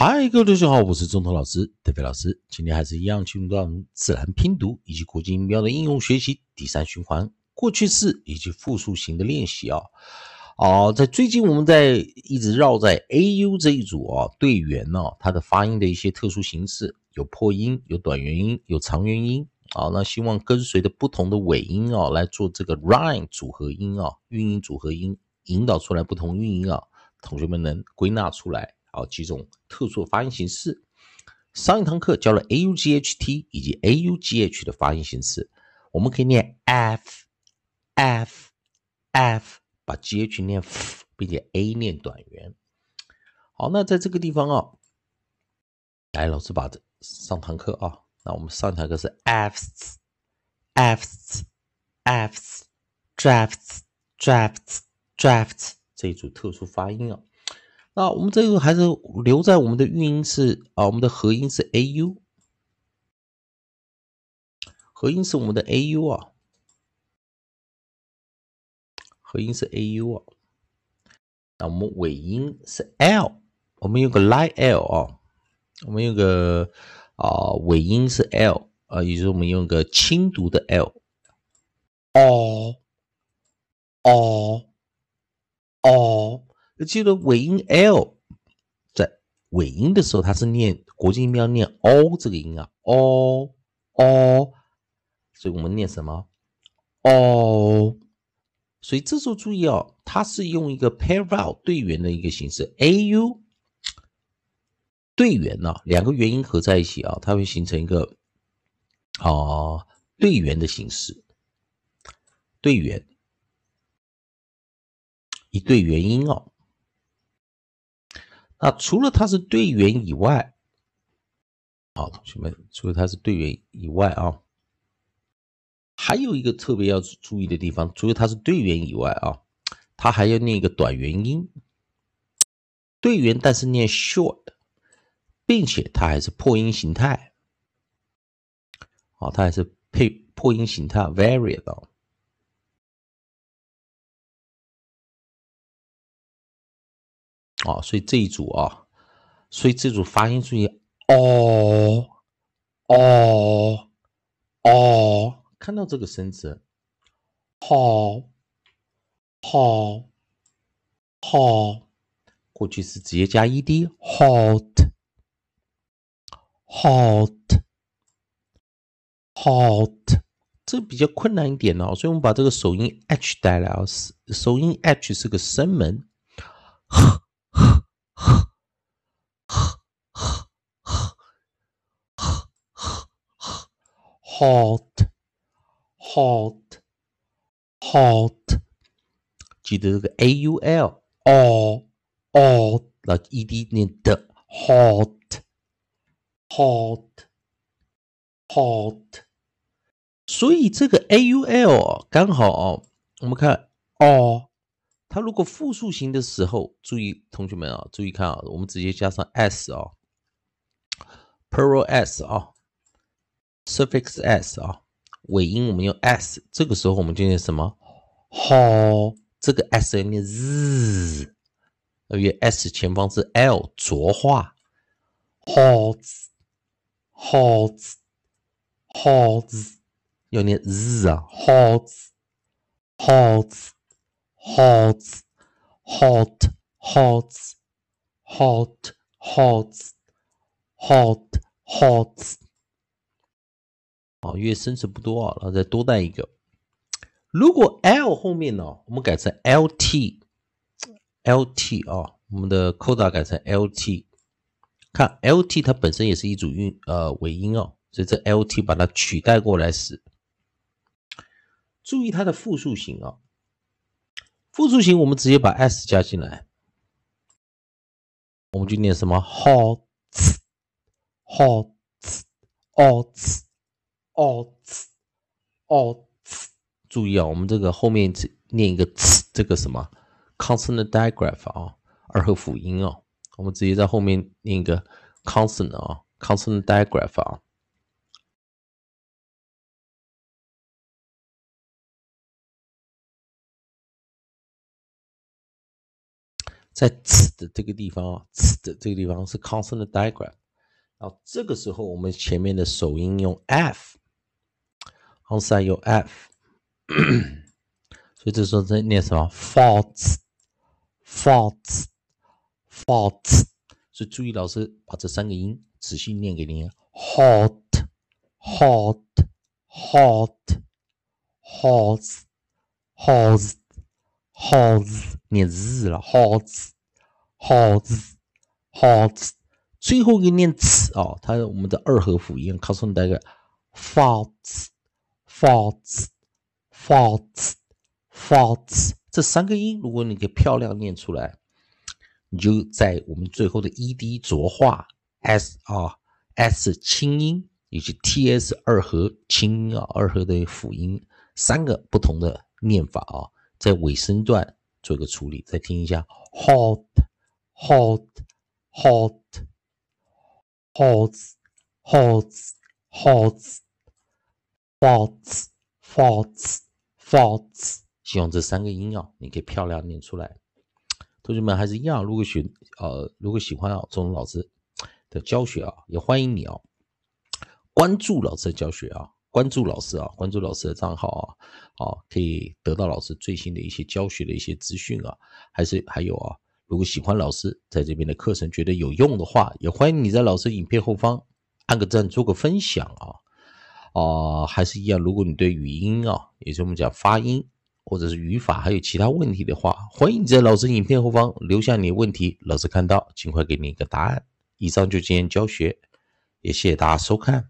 嗨，各位同学好，我是中头老师德飞老师。今天还是一样进入到我们自然拼读以及国际音标的应用学习第三循环，过去式以及复数型的练习啊。哦，在最近我们在一直绕在 a u 这一组啊，队员呢，它的发音的一些特殊形式，有破音，有短元音，有长元音啊。那希望跟随着不同的尾音啊，来做这个 rhyme 组合音啊，韵音组合音，引导出来不同韵音啊，同学们能归纳出来。啊，几种特殊的发音形式。上一堂课教了 a u g h t 以及 a u g h 的发音形式，我们可以念 f f f，把 g h 念并且 a 念短元。好，那在这个地方啊，来，老师把这上堂课啊，那我们上堂课是 fs fs fs drafts drafts drafts 这一组特殊发音啊。那我们这个还是留在我们的韵音是啊，我们的合音是 a u，合音是我们的 a u 啊，合音是 a u 啊。那我们尾音是 l，我们用个 light l 啊，我们用个啊尾音是 l 啊，也就是我们用个轻读的 l，哦哦哦。记得尾音 l 在尾音的时候，它是念国际音标念 o 这个音啊，o o，所以我们念什么 o？所以这时候注意哦，它是用一个 pair vowel 对元的一个形式，a u 对元呢，两个元音合在一起啊，它会形成一个啊对元的形式，对元一对元音哦。那除了它是队员以外，好，同学们，除了它是队员以外啊，还有一个特别要注意的地方，除了它是队员以外啊，它还要念一个短元音，队员但是念 short，并且它还是破音形态，好，它还是配破音形态 variable。啊，所以这一组啊，所以这组发音注意哦哦哦，看到这个声词，好，好，好，过去是直接加 ed，hot，hot，hot，这比较困难一点哦，所以我们把这个首音 h 带来啊，首音 h 是个声门。Hot hot hot，记得这个 aul all all 那 ed 念的 hot hot hot，所以这个 a u l 刚好哦，我们看哦，它如果复数型的时候，注意同学们啊，注意看啊，我们直接加上 s 啊，plural s 啊。suffix s 啊尾音我们用 s 这个时候我们就念什么好这个 s 要念 z 因为 s 前方是 l 浊化 holz holz holz 要念 z 啊 holz holz holz hot hot hot hot hot hot hot hot 啊，因为生词不多啊，然后再多带一个。如果 l 后面呢，我们改成 lt，lt 啊，我们的 coda 改成 lt。看 lt 它本身也是一组韵呃尾音哦，所以这 lt 把它取代过来时，注意它的复数型啊。复数型我们直接把 s 加进来，我们就念什么 hot，hot，hot。哦呲哦呲，注意啊，我们这个后面念一个呲，这个什么 consonant digraph 啊，二合辅音哦，我们直接在后面念一个 consonant 啊，consonant digraph 啊。在词的这个地方啊，词的这个地方是 consonant diagram。然后这个时候我们前面的首音用 f f，onside 用 f，所以这时候在念什么 faults，faults，faults。所以注意老师把这三个音仔细念给你，hot，hot，hot，hot，hot，hot，念字了，hot，hot，hot。最后一个念词啊，它我们的二合辅音，告诉你大概 faults，faults，faults，faults 这三个音，如果你给漂亮念出来，你就在我们最后的 ed 浊化 s 啊 s 轻音以及 ts 二合轻音啊二合的辅音三个不同的念法啊，在尾声段做一个处理，再听一下 hot，hot，hot。Halts, halts, halts, faults, faults, faults。希望这三个音啊，你可以漂亮念出来。同学们还是一样，如果喜呃，如果喜欢啊，钟老师的教学啊，也欢迎你啊，关注老师的教学啊，关注老师啊，关注老师的账号啊，啊，可以得到老师最新的一些教学的一些资讯啊，还是还有啊。如果喜欢老师在这边的课程，觉得有用的话，也欢迎你在老师影片后方按个赞，做个分享啊！啊，还是一样，如果你对语音啊，也是我们讲发音或者是语法还有其他问题的话，欢迎你在老师影片后方留下你的问题，老师看到尽快给你一个答案。以上就今天教学，也谢谢大家收看。